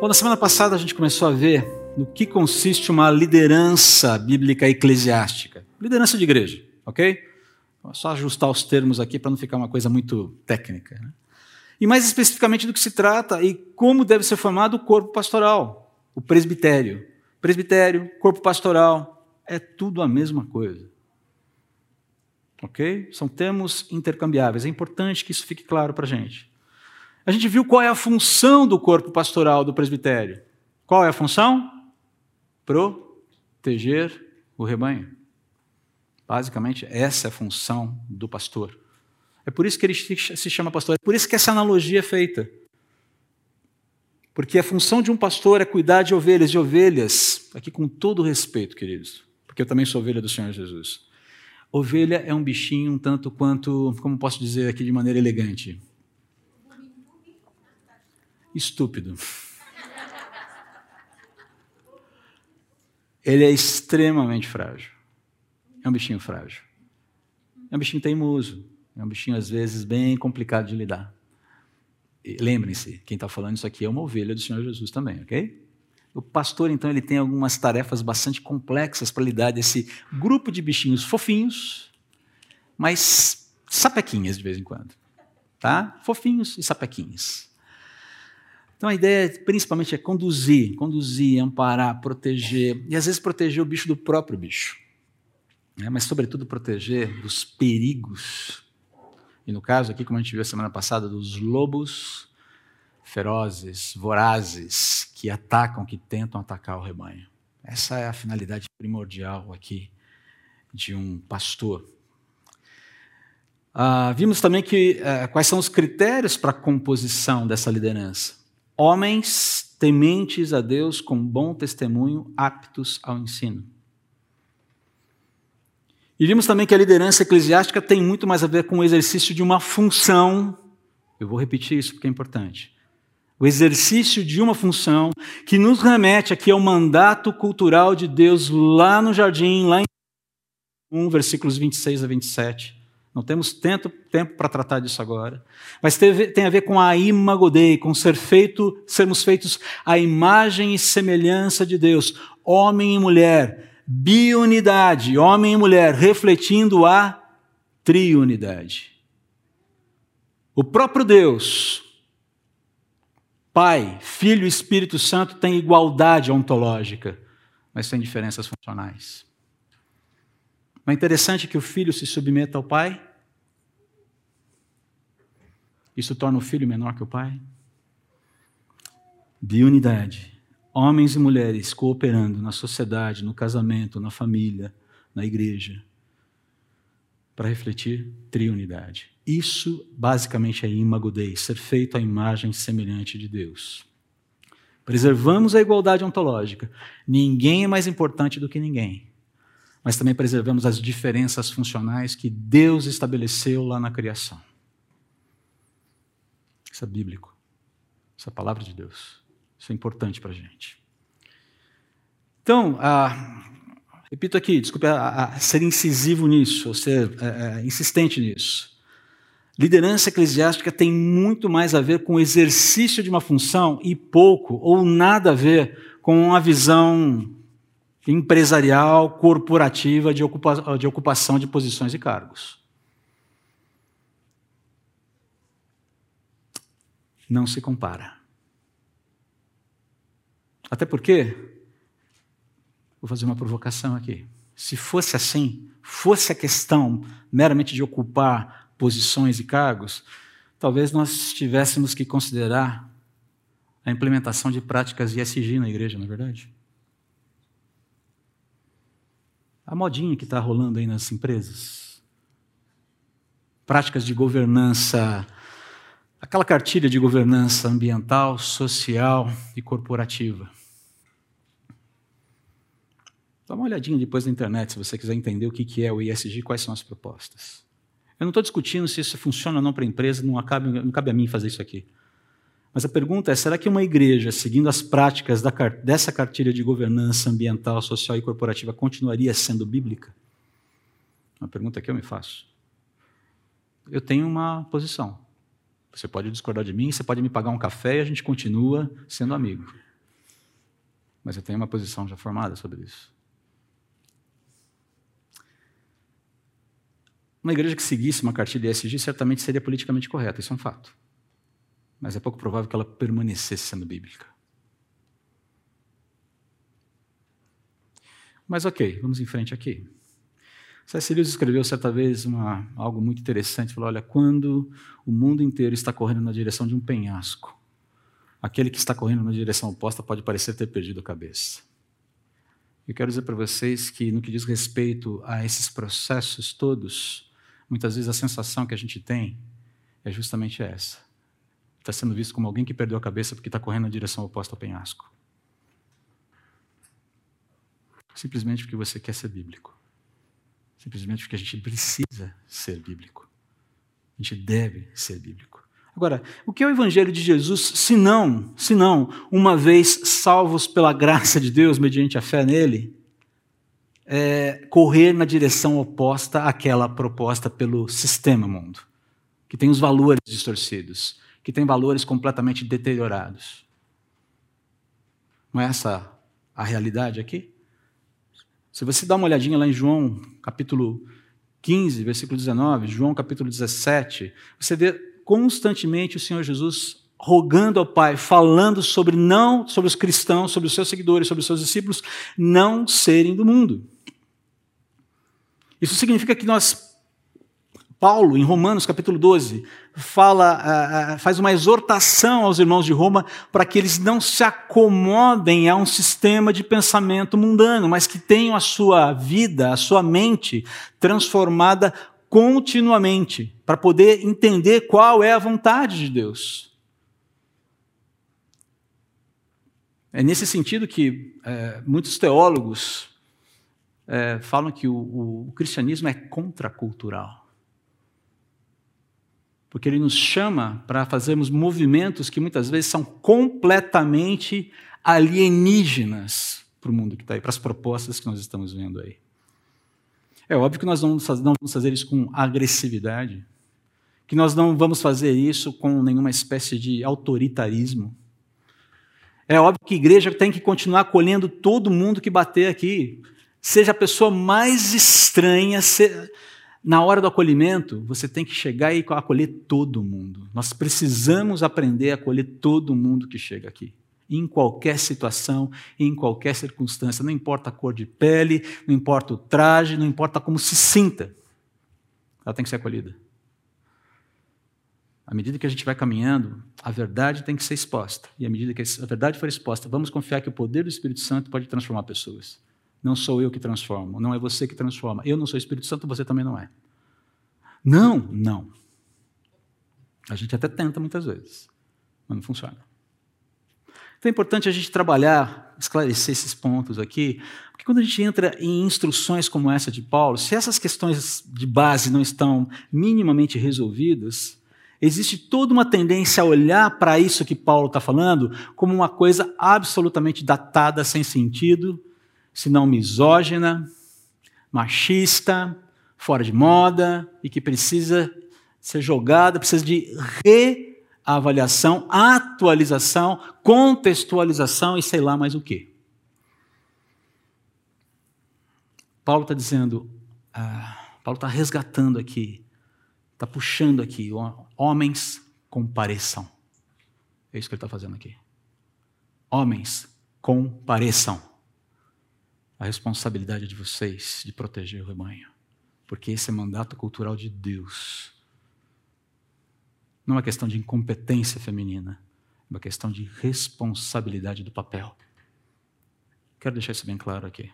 Bom, na semana passada a gente começou a ver no que consiste uma liderança bíblica eclesiástica. Liderança de igreja, ok? Vou só ajustar os termos aqui para não ficar uma coisa muito técnica. Né? E mais especificamente do que se trata e como deve ser formado o corpo pastoral, o presbitério. Presbitério, corpo pastoral, é tudo a mesma coisa. Ok? São termos intercambiáveis. É importante que isso fique claro para a gente. A gente viu qual é a função do corpo pastoral do presbitério. Qual é a função? Proteger o rebanho. Basicamente, essa é a função do pastor. É por isso que ele se chama pastor, é por isso que essa analogia é feita. Porque a função de um pastor é cuidar de ovelhas, de ovelhas, aqui com todo respeito, queridos, porque eu também sou ovelha do Senhor Jesus. Ovelha é um bichinho um tanto quanto, como posso dizer aqui de maneira elegante, estúpido. Ele é extremamente frágil. É um bichinho frágil. É um bichinho teimoso. É um bichinho, às vezes, bem complicado de lidar. Lembrem-se, quem está falando isso aqui é uma ovelha do Senhor Jesus também, ok? O pastor, então, ele tem algumas tarefas bastante complexas para lidar desse grupo de bichinhos fofinhos, mas sapequinhas de vez em quando. Tá? Fofinhos e sapequinhas. Então a ideia principalmente é conduzir, conduzir, amparar, proteger, e às vezes proteger o bicho do próprio bicho, né? mas sobretudo proteger dos perigos. E no caso aqui, como a gente viu semana passada, dos lobos ferozes, vorazes, que atacam, que tentam atacar o rebanho. Essa é a finalidade primordial aqui de um pastor. Ah, vimos também que eh, quais são os critérios para a composição dessa liderança. Homens tementes a Deus com bom testemunho, aptos ao ensino. E vimos também que a liderança eclesiástica tem muito mais a ver com o exercício de uma função. Eu vou repetir isso porque é importante. O exercício de uma função que nos remete aqui ao mandato cultural de Deus lá no jardim, lá em 1, versículos 26 a 27. Não temos tempo, tempo para tratar disso agora. Mas tem, tem a ver com a imagodei, com ser feito, sermos feitos à imagem e semelhança de Deus, homem e mulher, biunidade, homem e mulher, refletindo a triunidade. O próprio Deus, Pai, Filho e Espírito Santo têm igualdade ontológica, mas têm diferenças funcionais. Não é interessante que o filho se submeta ao pai? Isso torna o filho menor que o pai? Biunidade. Homens e mulheres cooperando na sociedade, no casamento, na família, na igreja, para refletir triunidade. Isso basicamente é imago Dei, ser feito à imagem semelhante de Deus. Preservamos a igualdade ontológica. Ninguém é mais importante do que ninguém. Mas também preservamos as diferenças funcionais que Deus estabeleceu lá na criação. Isso é bíblico. Isso é a palavra de Deus. Isso é importante para a gente. Então, ah, repito aqui, desculpe ser incisivo nisso, ou ser é, é, insistente nisso. Liderança eclesiástica tem muito mais a ver com o exercício de uma função e pouco ou nada a ver com uma visão empresarial, corporativa de, ocupa de ocupação de posições e cargos. Não se compara. Até porque, vou fazer uma provocação aqui. Se fosse assim, fosse a questão meramente de ocupar posições e cargos, talvez nós tivéssemos que considerar a implementação de práticas ISG na igreja, não é verdade? A modinha que está rolando aí nas empresas. Práticas de governança aquela cartilha de governança ambiental, social e corporativa. Dá uma olhadinha depois na internet se você quiser entender o que é o ISG, quais são as propostas. Eu não estou discutindo se isso funciona ou não para a empresa, não, não cabe a mim fazer isso aqui. Mas a pergunta é: será que uma igreja, seguindo as práticas da, dessa cartilha de governança ambiental, social e corporativa, continuaria sendo bíblica? Uma pergunta que eu me faço. Eu tenho uma posição. Você pode discordar de mim, você pode me pagar um café e a gente continua sendo amigo. mas eu tenho uma posição já formada sobre isso. Uma igreja que seguisse uma cartilha ESG certamente seria politicamente correta, isso é um fato. Mas é pouco provável que ela permanecesse sendo bíblica. Mas ok, vamos em frente aqui. Lewis escreveu certa vez uma, algo muito interessante. Falou: olha, quando o mundo inteiro está correndo na direção de um penhasco, aquele que está correndo na direção oposta pode parecer ter perdido a cabeça. Eu quero dizer para vocês que, no que diz respeito a esses processos todos, muitas vezes a sensação que a gente tem é justamente essa. Está sendo visto como alguém que perdeu a cabeça porque está correndo na direção oposta ao penhasco. Simplesmente porque você quer ser bíblico. Simplesmente porque a gente precisa ser bíblico. A gente deve ser bíblico. Agora, o que é o evangelho de Jesus, se não, se não, uma vez salvos pela graça de Deus mediante a fé nele, é correr na direção oposta àquela proposta pelo sistema mundo, que tem os valores distorcidos, que tem valores completamente deteriorados. Não é essa a realidade aqui? Se você dá uma olhadinha lá em João, capítulo 15, versículo 19, João capítulo 17, você vê constantemente o Senhor Jesus rogando ao Pai, falando sobre não sobre os cristãos, sobre os seus seguidores, sobre os seus discípulos não serem do mundo. Isso significa que nós Paulo, em Romanos capítulo 12, fala, faz uma exortação aos irmãos de Roma para que eles não se acomodem a um sistema de pensamento mundano, mas que tenham a sua vida, a sua mente transformada continuamente, para poder entender qual é a vontade de Deus. É nesse sentido que é, muitos teólogos é, falam que o, o cristianismo é contracultural porque ele nos chama para fazermos movimentos que muitas vezes são completamente alienígenas para o mundo que está aí, para as propostas que nós estamos vendo aí. É óbvio que nós não vamos fazer isso com agressividade, que nós não vamos fazer isso com nenhuma espécie de autoritarismo. É óbvio que a igreja tem que continuar acolhendo todo mundo que bater aqui, seja a pessoa mais estranha, seja na hora do acolhimento, você tem que chegar e acolher todo mundo. Nós precisamos aprender a acolher todo mundo que chega aqui. Em qualquer situação, em qualquer circunstância, não importa a cor de pele, não importa o traje, não importa como se sinta, ela tem que ser acolhida. À medida que a gente vai caminhando, a verdade tem que ser exposta. E à medida que a verdade for exposta, vamos confiar que o poder do Espírito Santo pode transformar pessoas. Não sou eu que transformo, não é você que transforma. Eu não sou Espírito Santo, você também não é. Não, não. A gente até tenta muitas vezes, mas não funciona. Então é importante a gente trabalhar, esclarecer esses pontos aqui, porque quando a gente entra em instruções como essa de Paulo, se essas questões de base não estão minimamente resolvidas, existe toda uma tendência a olhar para isso que Paulo está falando como uma coisa absolutamente datada, sem sentido, se não misógina, machista, fora de moda e que precisa ser jogada, precisa de reavaliação, atualização, contextualização e sei lá mais o quê. Paulo está dizendo, ah, Paulo está resgatando aqui, está puxando aqui, homens compareçam. É isso que ele está fazendo aqui. Homens compareçam a responsabilidade de vocês de proteger o rebanho, porque esse é mandato cultural de Deus. Não é uma questão de incompetência feminina, é uma questão de responsabilidade do papel. Quero deixar isso bem claro aqui.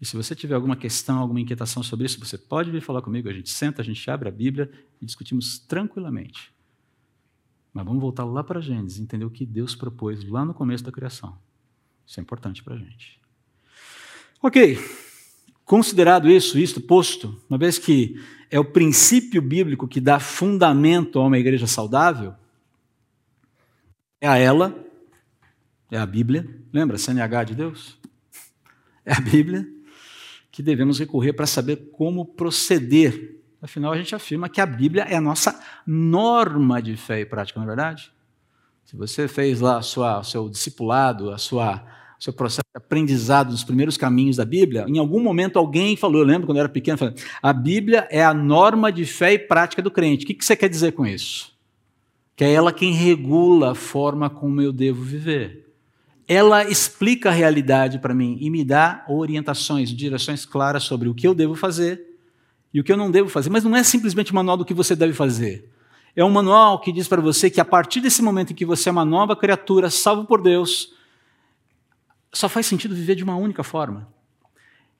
E se você tiver alguma questão, alguma inquietação sobre isso, você pode vir falar comigo. A gente senta, a gente abre a Bíblia e discutimos tranquilamente. Mas vamos voltar lá para Gênesis, entender o que Deus propôs lá no começo da criação. Isso é importante para a gente. Ok, considerado isso, isto posto, uma vez que é o princípio bíblico que dá fundamento a uma igreja saudável, é a ela, é a Bíblia, lembra, CNH de Deus? É a Bíblia que devemos recorrer para saber como proceder. Afinal, a gente afirma que a Bíblia é a nossa norma de fé e prática, não é verdade? Se você fez lá o seu discipulado, a sua seu processo de aprendizado dos primeiros caminhos da Bíblia, em algum momento alguém falou, eu lembro quando eu era pequeno, falou, a Bíblia é a norma de fé e prática do crente. O que você quer dizer com isso? Que é ela quem regula a forma como eu devo viver. Ela explica a realidade para mim e me dá orientações, direções claras sobre o que eu devo fazer e o que eu não devo fazer. Mas não é simplesmente um manual do que você deve fazer. É um manual que diz para você que a partir desse momento em que você é uma nova criatura, salvo por Deus, só faz sentido viver de uma única forma.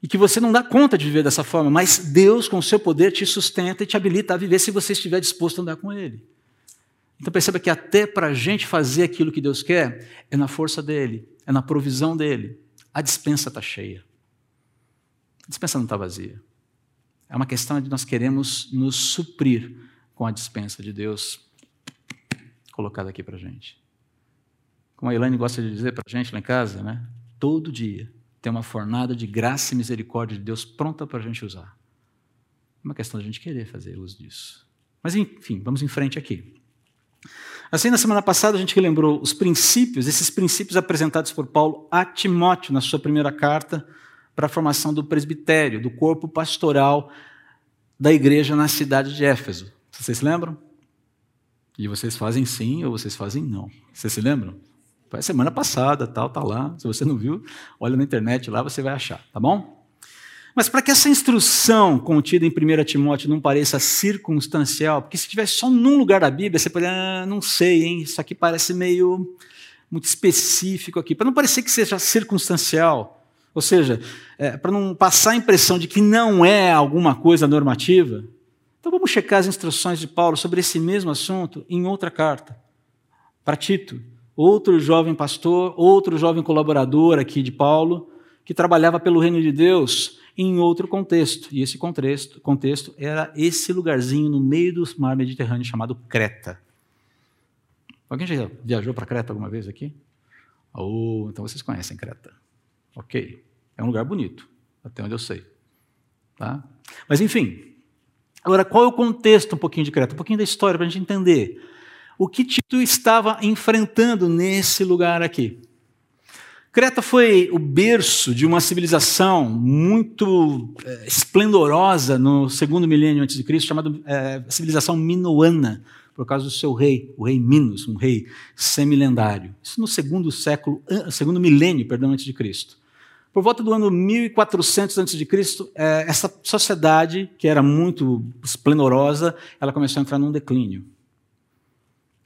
E que você não dá conta de viver dessa forma, mas Deus, com o seu poder, te sustenta e te habilita a viver se você estiver disposto a andar com Ele. Então perceba que até para a gente fazer aquilo que Deus quer, é na força dEle, é na provisão dEle. A dispensa está cheia. A dispensa não está vazia. É uma questão de nós queremos nos suprir com a dispensa de Deus colocada aqui para a gente. Como a Elaine gosta de dizer para a gente lá em casa, né? Todo dia tem uma fornada de graça e misericórdia de Deus pronta para a gente usar. É uma questão de a gente querer fazer uso disso. Mas, enfim, vamos em frente aqui. Assim, na semana passada, a gente lembrou os princípios, esses princípios apresentados por Paulo a Timóteo na sua primeira carta para a formação do presbitério, do corpo pastoral da igreja na cidade de Éfeso. Vocês se lembram? E vocês fazem sim ou vocês fazem não. Vocês se lembram? Foi semana passada, tal, tá lá. Se você não viu, olha na internet lá, você vai achar, tá bom? Mas para que essa instrução contida em 1 Timóteo não pareça circunstancial, porque se estivesse só num lugar da Bíblia, você poderia, ah, não sei, hein, isso aqui parece meio muito específico aqui, para não parecer que seja circunstancial, ou seja, é, para não passar a impressão de que não é alguma coisa normativa, então vamos checar as instruções de Paulo sobre esse mesmo assunto em outra carta, para Tito, outro jovem pastor, outro jovem colaborador aqui de Paulo, que trabalhava pelo reino de Deus em outro contexto. E esse contexto, contexto era esse lugarzinho no meio do mar Mediterrâneo chamado Creta. Alguém já viajou para Creta alguma vez aqui? Oh, então vocês conhecem Creta. Ok. É um lugar bonito, até onde eu sei. Tá? Mas enfim. Agora, qual é o contexto um pouquinho de Creta? Um pouquinho da história para a gente entender o que Tito estava enfrentando nesse lugar aqui. Creta foi o berço de uma civilização muito é, esplendorosa no segundo milênio antes de Cristo, chamada é, civilização minoana, por causa do seu rei, o rei Minos, um rei semilendário. Isso no segundo século, segundo milênio, perdão, antes de Cristo. Por volta do ano 1400 a.C., é, essa sociedade, que era muito esplendorosa, ela começou a entrar num declínio.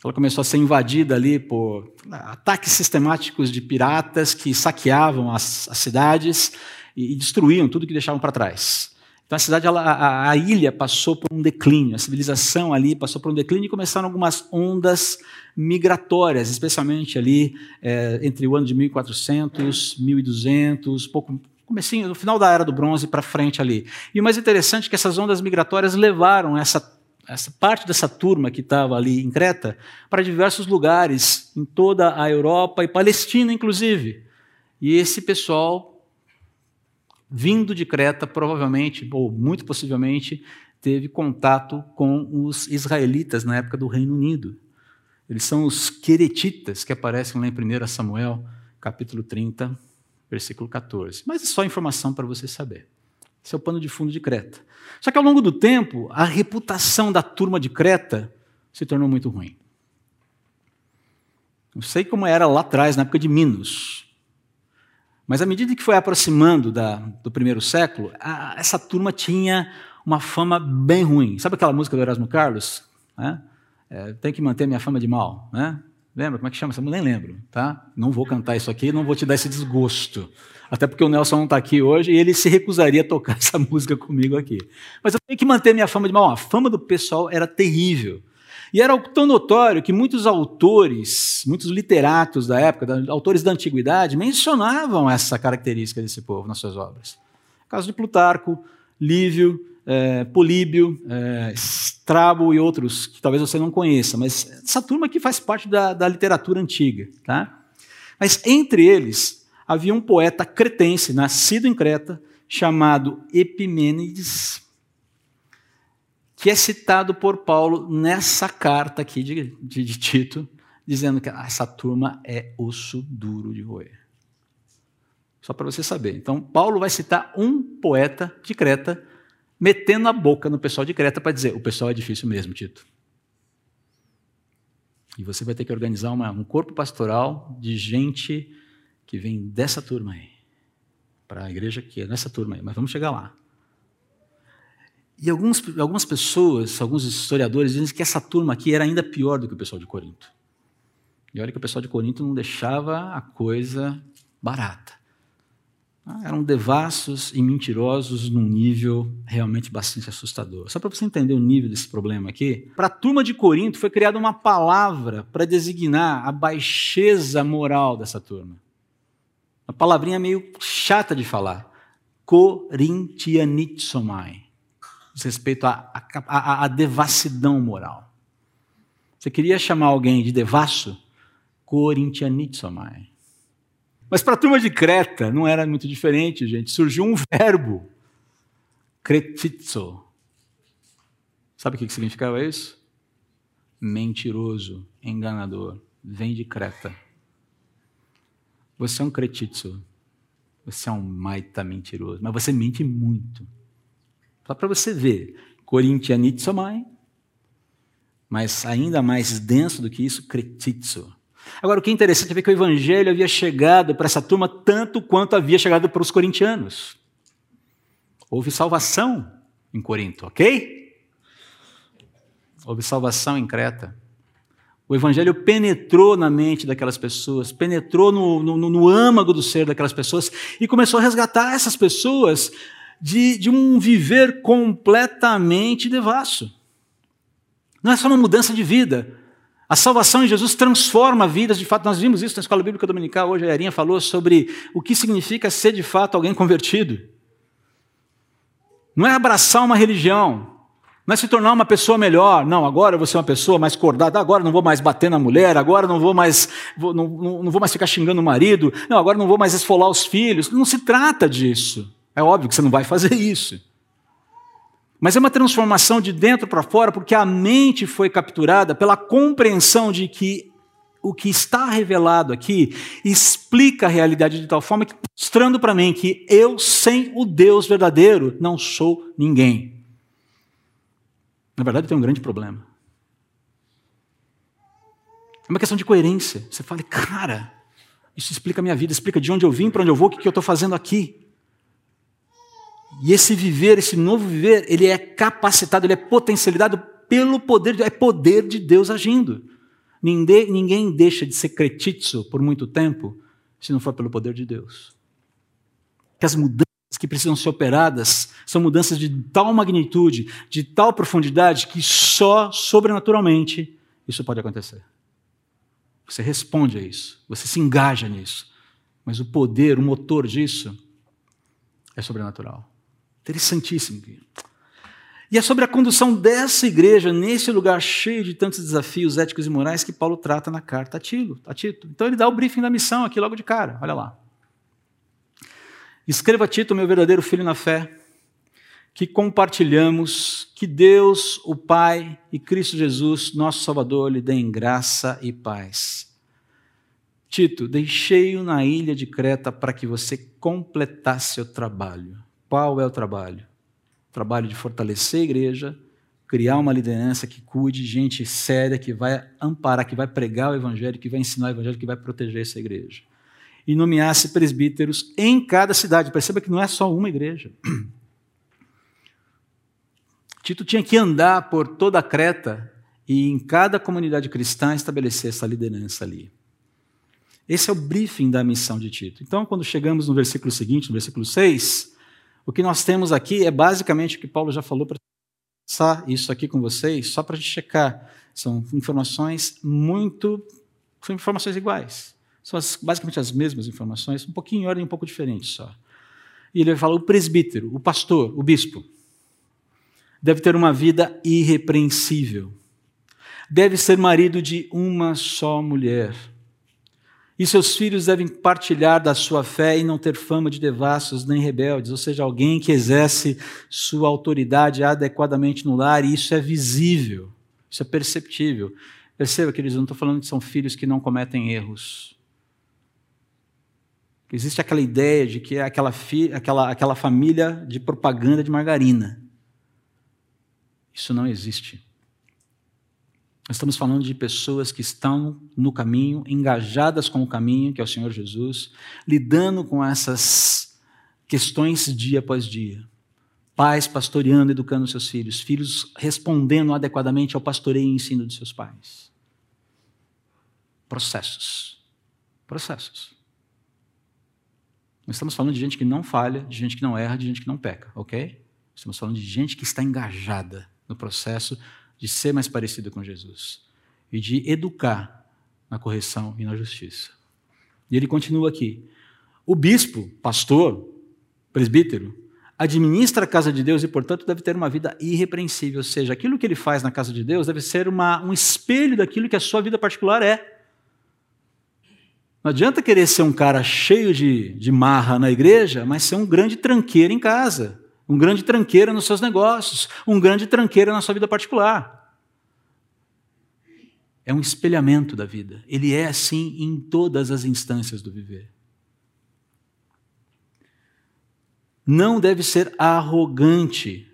Ela começou a ser invadida ali por ataques sistemáticos de piratas que saqueavam as, as cidades e, e, destruíam tudo que deixavam para trás. Então a cidade, ela, a, a, ilha passou por um declínio, a civilização ali passou por um declínio e começaram algumas ondas migratórias, especialmente ali é, entre o ano de 1400, 1200, pouco comecinho, no final da era do bronze para frente ali. E o mais interessante é que essas ondas migratórias levaram essa essa parte dessa turma que estava ali em Creta para diversos lugares, em toda a Europa e Palestina, inclusive. E esse pessoal, vindo de Creta, provavelmente, ou muito possivelmente, teve contato com os israelitas na época do Reino Unido. Eles são os queretitas que aparecem lá em 1 Samuel, capítulo 30, versículo 14. Mas é só informação para você saber. Esse é o pano de fundo de Creta. Só que ao longo do tempo, a reputação da turma de Creta se tornou muito ruim. Não sei como era lá atrás, na época de Minos. Mas à medida que foi aproximando da, do primeiro século, a, essa turma tinha uma fama bem ruim. Sabe aquela música do Erasmo Carlos? É, tem que manter minha fama de mal. Né? Lembra? Como é que chama essa música? Nem lembro. Tá? Não vou cantar isso aqui, não vou te dar esse desgosto. Até porque o Nelson não está aqui hoje e ele se recusaria a tocar essa música comigo aqui. Mas eu tenho que manter minha fama de mal. A fama do pessoal era terrível. E era tão notório que muitos autores, muitos literatos da época, autores da antiguidade, mencionavam essa característica desse povo nas suas obras. O caso de Plutarco, Lívio, é, Políbio, é, Strabo e outros que talvez você não conheça, mas essa turma que faz parte da, da literatura antiga. Tá? Mas entre eles havia um poeta cretense, nascido em Creta, chamado Epimênides, que é citado por Paulo nessa carta aqui de, de, de Tito, dizendo que essa turma é osso duro de roer. Só para você saber. Então, Paulo vai citar um poeta de Creta, metendo a boca no pessoal de Creta para dizer: o pessoal é difícil mesmo, Tito. E você vai ter que organizar uma, um corpo pastoral de gente que vem dessa turma aí, para a igreja que é nessa turma aí, mas vamos chegar lá. E alguns, algumas pessoas, alguns historiadores dizem que essa turma aqui era ainda pior do que o pessoal de Corinto. E olha que o pessoal de Corinto não deixava a coisa barata. Ah, eram devassos e mentirosos num nível realmente bastante assustador. Só para você entender o nível desse problema aqui, para a turma de Corinto foi criada uma palavra para designar a baixeza moral dessa turma. Uma palavrinha meio chata de falar. Corintianitsomai respeito à, à, à devassidão moral. Você queria chamar alguém de devasso? Corintianitsomai. Mas para a turma de Creta não era muito diferente, gente. Surgiu um verbo, cretitzo. Sabe o que significava isso? Mentiroso, enganador. Vem de Creta. Você é um cretitzo. Você é um maita mentiroso. Mas você mente muito. Só para você ver. Corintianitsomai, mas ainda mais denso do que isso, cretitzo. Agora, o que é interessante é ver que o evangelho havia chegado para essa turma tanto quanto havia chegado para os corintianos. Houve salvação em Corinto, ok? Houve salvação em Creta. O evangelho penetrou na mente daquelas pessoas, penetrou no, no, no âmago do ser daquelas pessoas e começou a resgatar essas pessoas de, de um viver completamente devasso. Não é só uma mudança de vida. A salvação em Jesus transforma vidas, de fato, nós vimos isso na escola bíblica dominical. Hoje a Arinha falou sobre o que significa ser de fato alguém convertido. Não é abraçar uma religião, não é se tornar uma pessoa melhor. Não, agora eu vou ser uma pessoa mais cordada, agora não vou mais bater na mulher, agora não vou mais, vou, não, não, não vou mais ficar xingando o marido, não, agora não vou mais esfolar os filhos. Não se trata disso. É óbvio que você não vai fazer isso. Mas é uma transformação de dentro para fora, porque a mente foi capturada pela compreensão de que o que está revelado aqui explica a realidade de tal forma que mostrando para mim que eu, sem o Deus verdadeiro, não sou ninguém. Na verdade, tenho um grande problema. É uma questão de coerência. Você fala, cara, isso explica a minha vida, explica de onde eu vim, para onde eu vou, o que eu estou fazendo aqui. E esse viver, esse novo viver, ele é capacitado, ele é potencializado pelo poder, é poder de Deus agindo. Ninguém, ninguém deixa de ser cretitzo por muito tempo se não for pelo poder de Deus. Que as mudanças que precisam ser operadas são mudanças de tal magnitude, de tal profundidade, que só sobrenaturalmente isso pode acontecer. Você responde a isso, você se engaja nisso. Mas o poder, o motor disso é sobrenatural. Interessantíssimo. E é sobre a condução dessa igreja nesse lugar cheio de tantos desafios éticos e morais que Paulo trata na carta a, Tilo, a Tito. Então ele dá o briefing da missão aqui logo de cara. Olha lá. Escreva a Tito, meu verdadeiro filho na fé, que compartilhamos, que Deus, o Pai e Cristo Jesus, nosso Salvador, lhe deem graça e paz. Tito, deixei-o na ilha de Creta para que você completasse o trabalho qual é o trabalho? O trabalho de fortalecer a igreja, criar uma liderança que cuide, gente séria, que vai amparar, que vai pregar o evangelho, que vai ensinar o evangelho, que vai proteger essa igreja. E nomeasse presbíteros em cada cidade. Perceba que não é só uma igreja. Tito tinha que andar por toda a Creta e em cada comunidade cristã estabelecer essa liderança ali. Esse é o briefing da missão de Tito. Então, quando chegamos no versículo seguinte, no versículo 6, o que nós temos aqui é basicamente o que Paulo já falou para passar isso aqui com vocês, só para a gente checar. São informações muito. São informações iguais. São as, basicamente as mesmas informações, um pouquinho em ordem um pouco diferente só. E ele vai falar: o presbítero, o pastor, o bispo, deve ter uma vida irrepreensível. Deve ser marido de uma só mulher e seus filhos devem partilhar da sua fé e não ter fama de devassos nem rebeldes, ou seja, alguém que exerce sua autoridade adequadamente no lar, e isso é visível, isso é perceptível. Perceba, queridos, eu não estou falando que são filhos que não cometem erros. Existe aquela ideia de que é aquela, fi, aquela, aquela família de propaganda de margarina. Isso não existe. Nós estamos falando de pessoas que estão no caminho, engajadas com o caminho, que é o Senhor Jesus, lidando com essas questões dia após dia. Pais pastoreando, educando seus filhos, filhos respondendo adequadamente ao pastoreio e ensino de seus pais. Processos. Processos. Nós estamos falando de gente que não falha, de gente que não erra, de gente que não peca, ok? Estamos falando de gente que está engajada no processo de ser mais parecida com Jesus e de educar na correção e na justiça. E ele continua aqui. O bispo, pastor, presbítero, administra a casa de Deus e, portanto, deve ter uma vida irrepreensível. Ou seja, aquilo que ele faz na casa de Deus deve ser uma, um espelho daquilo que a sua vida particular é. Não adianta querer ser um cara cheio de, de marra na igreja, mas ser um grande tranqueiro em casa um grande tranqueiro nos seus negócios, um grande tranqueiro na sua vida particular. É um espelhamento da vida. Ele é assim em todas as instâncias do viver. Não deve ser arrogante,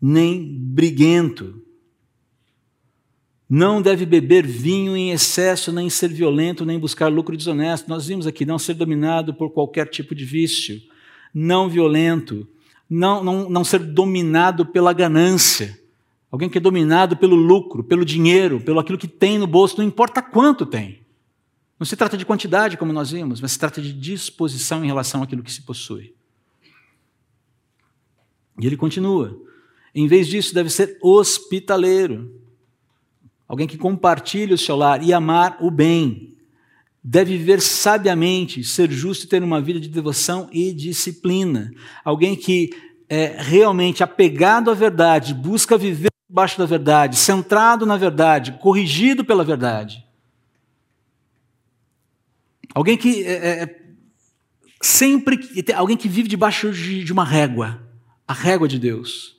nem briguento. Não deve beber vinho em excesso, nem ser violento, nem buscar lucro desonesto. Nós vimos aqui, não ser dominado por qualquer tipo de vício. Não violento, não, não, não ser dominado pela ganância. Alguém que é dominado pelo lucro, pelo dinheiro, pelo aquilo que tem no bolso, não importa quanto tem. Não se trata de quantidade, como nós vimos, mas se trata de disposição em relação àquilo que se possui. E ele continua. Em vez disso, deve ser hospitaleiro. Alguém que compartilhe o seu lar e amar o bem. Deve viver sabiamente, ser justo e ter uma vida de devoção e disciplina. Alguém que é realmente apegado à verdade, busca viver debaixo da verdade, centrado na verdade, corrigido pela verdade. Alguém que é, é, é sempre alguém que vive debaixo de, de uma régua, a régua de Deus.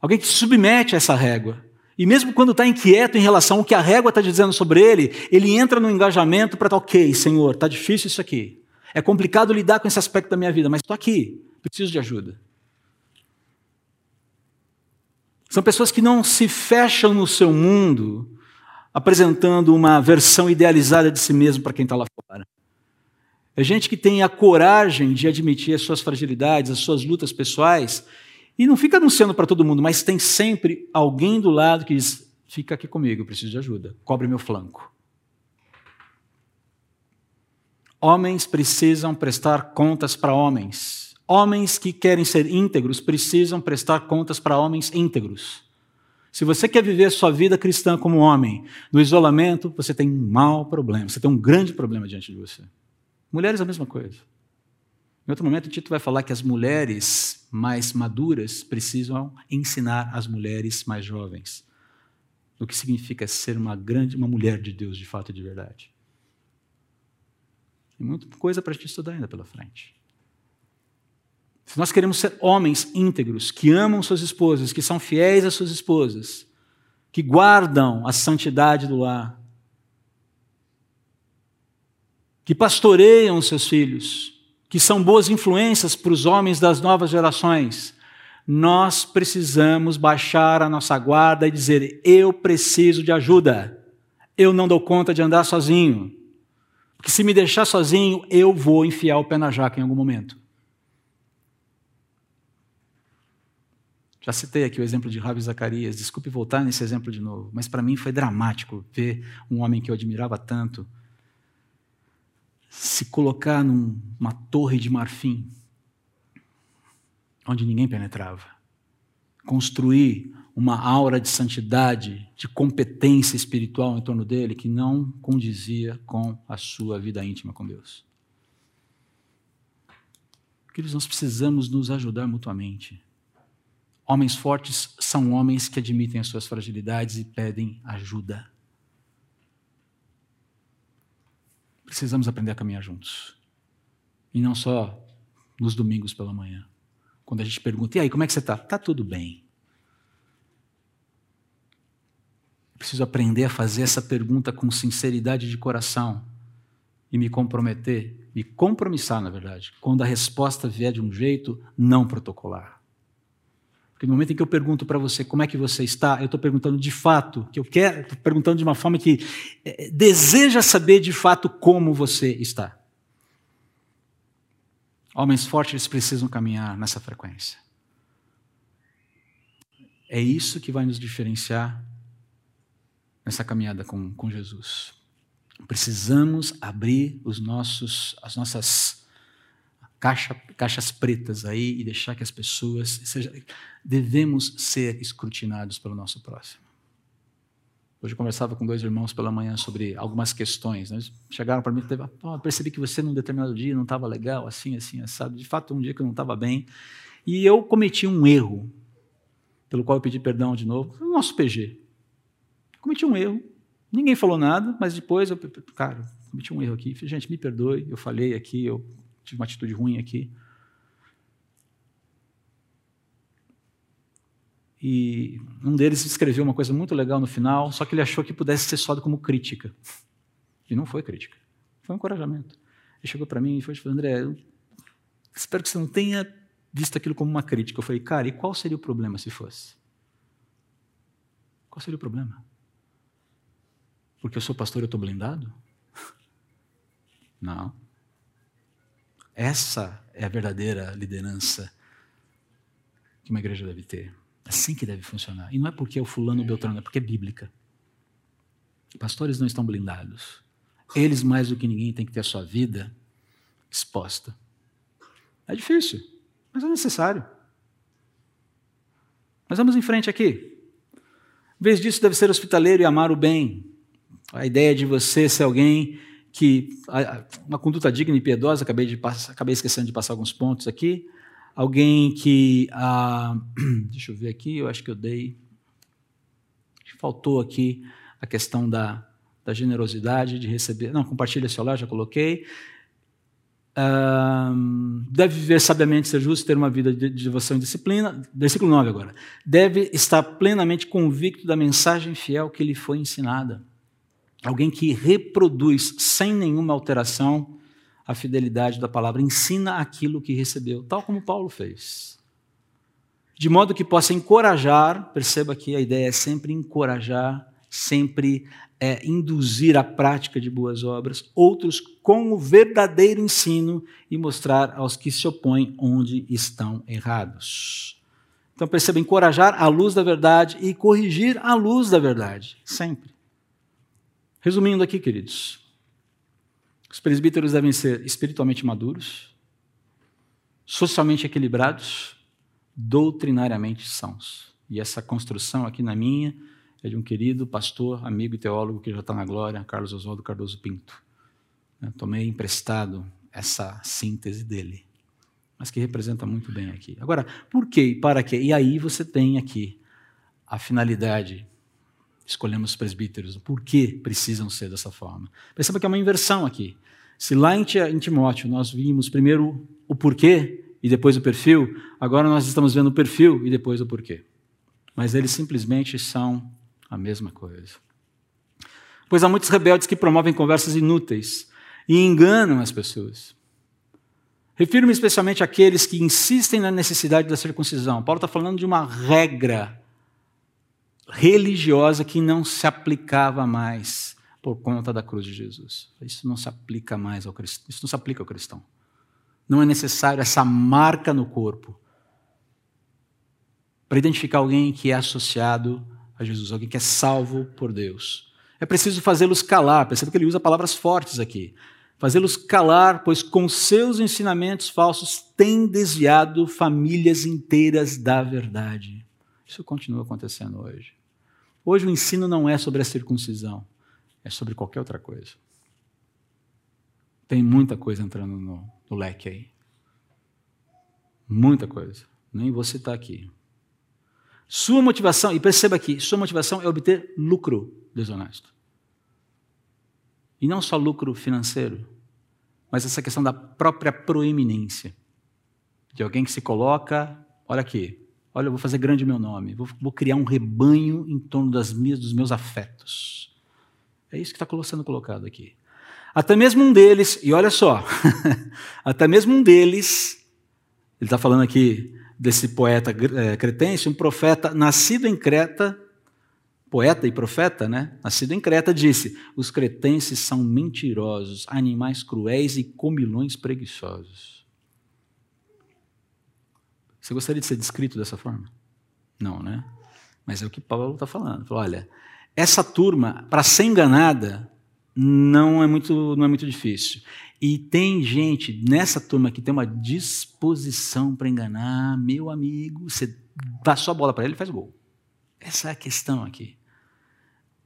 Alguém que se submete a essa régua. E mesmo quando está inquieto em relação ao que a régua está dizendo sobre ele, ele entra no engajamento para, ok, Senhor, está difícil isso aqui. É complicado lidar com esse aspecto da minha vida, mas estou aqui, preciso de ajuda. São pessoas que não se fecham no seu mundo, apresentando uma versão idealizada de si mesmo para quem está lá fora. É gente que tem a coragem de admitir as suas fragilidades, as suas lutas pessoais e não fica anunciando para todo mundo, mas tem sempre alguém do lado que diz: fica aqui comigo, eu preciso de ajuda, cobre meu flanco. Homens precisam prestar contas para homens. Homens que querem ser íntegros precisam prestar contas para homens íntegros. Se você quer viver a sua vida cristã como homem, no isolamento, você tem um mau problema, você tem um grande problema diante de você. Mulheres, a mesma coisa. Em outro momento, o Tito vai falar que as mulheres mais maduras precisam ensinar as mulheres mais jovens o que significa ser uma grande, uma mulher de Deus de fato e de verdade. Tem muita coisa para gente estudar ainda pela frente. Se nós queremos ser homens íntegros, que amam suas esposas, que são fiéis às suas esposas, que guardam a santidade do lar, que pastoreiam seus filhos, que são boas influências para os homens das novas gerações, nós precisamos baixar a nossa guarda e dizer: eu preciso de ajuda, eu não dou conta de andar sozinho. Porque se me deixar sozinho, eu vou enfiar o pé na jaca em algum momento. Já citei aqui o exemplo de Rabi Zacarias, desculpe voltar nesse exemplo de novo, mas para mim foi dramático ver um homem que eu admirava tanto se colocar numa torre de marfim, onde ninguém penetrava, construir uma aura de santidade, de competência espiritual em torno dele que não condizia com a sua vida íntima com Deus. Queridos, nós precisamos nos ajudar mutuamente. Homens fortes são homens que admitem as suas fragilidades e pedem ajuda. Precisamos aprender a caminhar juntos. E não só nos domingos pela manhã. Quando a gente pergunta, e aí, como é que você está? Está tudo bem. Preciso aprender a fazer essa pergunta com sinceridade de coração e me comprometer, me compromissar, na verdade, quando a resposta vier de um jeito não protocolar. Porque no momento em que eu pergunto para você como é que você está, eu estou perguntando de fato, que eu quero, estou perguntando de uma forma que é, deseja saber de fato como você está. Homens fortes eles precisam caminhar nessa frequência. É isso que vai nos diferenciar nessa caminhada com, com Jesus. Precisamos abrir os nossos, as nossas caixa, caixas pretas aí e deixar que as pessoas. Seja, devemos ser escrutinados pelo nosso próximo. Hoje eu conversava com dois irmãos pela manhã sobre algumas questões. Né? Chegaram para mim e falaram, oh, percebi que você num determinado dia não estava legal, assim, assim, assado. De fato, um dia que eu não estava bem. E eu cometi um erro, pelo qual eu pedi perdão de novo. No nosso PG. Cometi um erro. Ninguém falou nada, mas depois eu, cara, cometi um erro aqui. Gente, me perdoe, eu falei aqui, eu tive uma atitude ruim aqui. E um deles escreveu uma coisa muito legal no final, só que ele achou que pudesse ser só como crítica. E não foi crítica, foi um encorajamento. Ele chegou para mim e falou: André, espero que você não tenha visto aquilo como uma crítica. Eu falei: cara, e qual seria o problema se fosse? Qual seria o problema? Porque eu sou pastor e eu estou blindado? Não. Essa é a verdadeira liderança que uma igreja deve ter. Assim que deve funcionar. E não é porque é o fulano ou Beltrano, é porque é bíblica. Pastores não estão blindados. Eles, mais do que ninguém, têm que ter a sua vida exposta. É difícil, mas é necessário. Mas vamos em frente aqui. Em vez disso, deve ser hospitaleiro e amar o bem. A ideia de você ser alguém que. Uma conduta digna e piedosa, acabei, de, acabei esquecendo de passar alguns pontos aqui alguém que. Ah, deixa eu ver aqui, eu acho que eu dei. Faltou aqui a questão da, da generosidade, de receber. Não, compartilha seu lar, já coloquei. Deve viver sabiamente, ser justo, ter uma vida de devoção e disciplina. Versículo 9 agora. Deve estar plenamente convicto da mensagem fiel que lhe foi ensinada. Alguém que reproduz sem nenhuma alteração a fidelidade da palavra, ensina aquilo que recebeu, tal como Paulo fez. De modo que possa encorajar, perceba que a ideia é sempre encorajar, sempre é, induzir à prática de boas obras, outros com o verdadeiro ensino e mostrar aos que se opõem onde estão errados. Então perceba, encorajar à luz da verdade e corrigir à luz da verdade, sempre. Resumindo aqui, queridos, os presbíteros devem ser espiritualmente maduros, socialmente equilibrados, doutrinariamente sãos. E essa construção aqui na minha é de um querido pastor, amigo e teólogo que já está na glória, Carlos Oswaldo Cardoso Pinto. Eu tomei emprestado essa síntese dele, mas que representa muito bem aqui. Agora, por quê e para quê? E aí você tem aqui a finalidade escolhemos os presbíteros, por que precisam ser dessa forma. Perceba que é uma inversão aqui. Se lá em Timóteo nós vimos primeiro o porquê e depois o perfil, agora nós estamos vendo o perfil e depois o porquê. Mas eles simplesmente são a mesma coisa. Pois há muitos rebeldes que promovem conversas inúteis e enganam as pessoas. Refiro-me especialmente àqueles que insistem na necessidade da circuncisão. Paulo está falando de uma regra religiosa que não se aplicava mais por conta da cruz de Jesus. Isso não se aplica mais ao cristão. Isso não se aplica ao cristão. Não é necessário essa marca no corpo para identificar alguém que é associado a Jesus, alguém que é salvo por Deus. É preciso fazê-los calar. Perceba que ele usa palavras fortes aqui. Fazê-los calar, pois com seus ensinamentos falsos têm desviado famílias inteiras da verdade. Isso continua acontecendo hoje. Hoje o ensino não é sobre a circuncisão, é sobre qualquer outra coisa. Tem muita coisa entrando no, no leque aí. Muita coisa. Nem vou citar aqui. Sua motivação, e perceba aqui, sua motivação é obter lucro desonesto. E não só lucro financeiro, mas essa questão da própria proeminência. De alguém que se coloca, olha aqui, Olha, eu vou fazer grande meu nome, vou, vou criar um rebanho em torno das minhas, dos meus afetos. É isso que está sendo colocado aqui. Até mesmo um deles, e olha só, até mesmo um deles, ele está falando aqui desse poeta é, cretense, um profeta nascido em Creta, poeta e profeta, né? Nascido em Creta, disse: os cretenses são mentirosos, animais cruéis e comilões preguiçosos. Você gostaria de ser descrito dessa forma? Não, né? Mas é o que Paulo está falando. Falou, olha, essa turma, para ser enganada, não é muito, não é muito difícil. E tem gente nessa turma que tem uma disposição para enganar, meu amigo, você dá só bola para ele e faz gol. Essa é a questão aqui.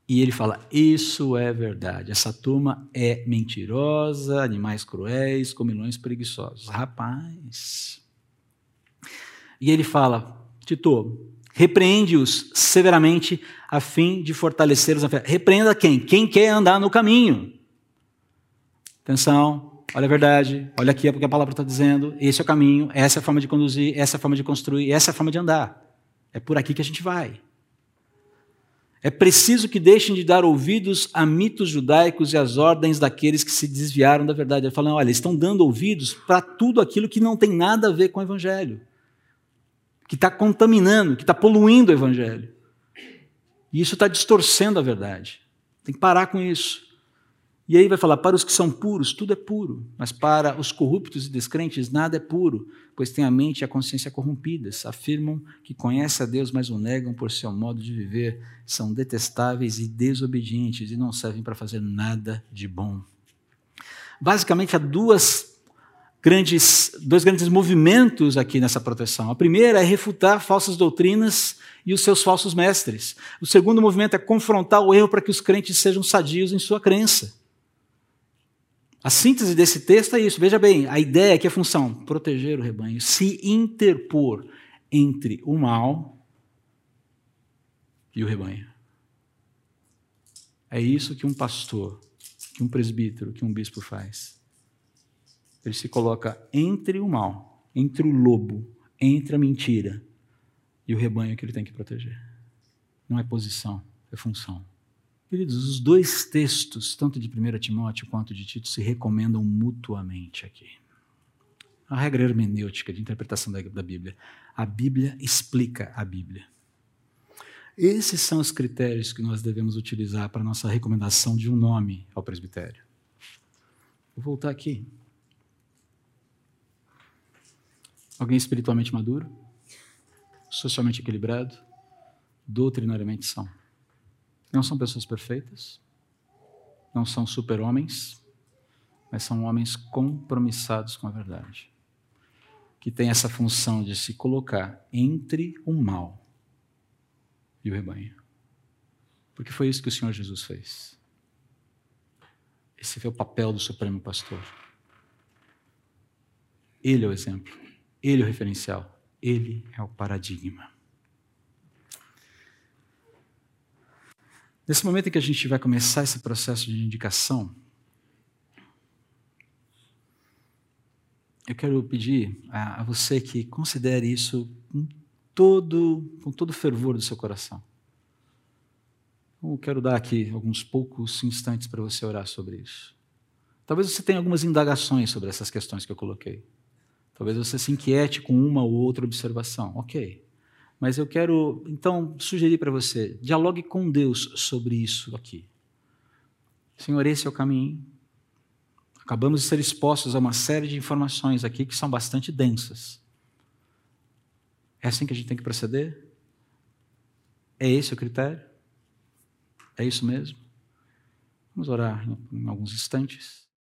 E ele fala: Isso é verdade. Essa turma é mentirosa, animais cruéis, comilões preguiçosos. Rapaz. E ele fala: Tito, repreende-os severamente a fim de fortalecê-los na fé. Repreenda quem? Quem quer andar no caminho. Atenção, olha a verdade, olha aqui o que a palavra está dizendo. Esse é o caminho, essa é a forma de conduzir, essa é a forma de construir, essa é a forma de andar. É por aqui que a gente vai. É preciso que deixem de dar ouvidos a mitos judaicos e às ordens daqueles que se desviaram da verdade. Ele fala, olha, estão dando ouvidos para tudo aquilo que não tem nada a ver com o Evangelho que está contaminando, que está poluindo o evangelho. E isso está distorcendo a verdade. Tem que parar com isso. E aí vai falar: para os que são puros, tudo é puro, mas para os corruptos e descrentes, nada é puro, pois têm a mente e a consciência corrompidas. Afirmam que conhecem a Deus, mas o negam por seu modo de viver. São detestáveis e desobedientes e não servem para fazer nada de bom. Basicamente, há duas grandes, dois grandes movimentos aqui nessa proteção. A primeira é refutar falsas doutrinas e os seus falsos mestres. O segundo movimento é confrontar o erro para que os crentes sejam sadios em sua crença. A síntese desse texto é isso. Veja bem, a ideia é a função: proteger o rebanho, se interpor entre o mal e o rebanho. É isso que um pastor, que um presbítero, que um bispo faz. Ele se coloca entre o mal, entre o lobo, entre a mentira e o rebanho que ele tem que proteger. Não é posição, é função. Queridos, os dois textos, tanto de 1 Timóteo quanto de Tito, se recomendam mutuamente aqui. A regra hermenêutica de interpretação da, da Bíblia. A Bíblia explica a Bíblia. Esses são os critérios que nós devemos utilizar para nossa recomendação de um nome ao presbitério. Vou voltar aqui. Alguém espiritualmente maduro, socialmente equilibrado, doutrinariamente são. Não são pessoas perfeitas, não são super-homens, mas são homens compromissados com a verdade, que têm essa função de se colocar entre o mal e o rebanho. Porque foi isso que o Senhor Jesus fez. Esse foi o papel do Supremo Pastor. Ele é o exemplo. Ele é o referencial, ele é o paradigma. Nesse momento em que a gente vai começar esse processo de indicação, eu quero pedir a, a você que considere isso com todo, com todo o fervor do seu coração. Eu quero dar aqui alguns poucos instantes para você orar sobre isso. Talvez você tenha algumas indagações sobre essas questões que eu coloquei. Talvez você se inquiete com uma ou outra observação. Ok. Mas eu quero, então, sugerir para você: dialogue com Deus sobre isso aqui. Senhor, esse é o caminho. Acabamos de ser expostos a uma série de informações aqui que são bastante densas. É assim que a gente tem que proceder? É esse o critério? É isso mesmo? Vamos orar em alguns instantes.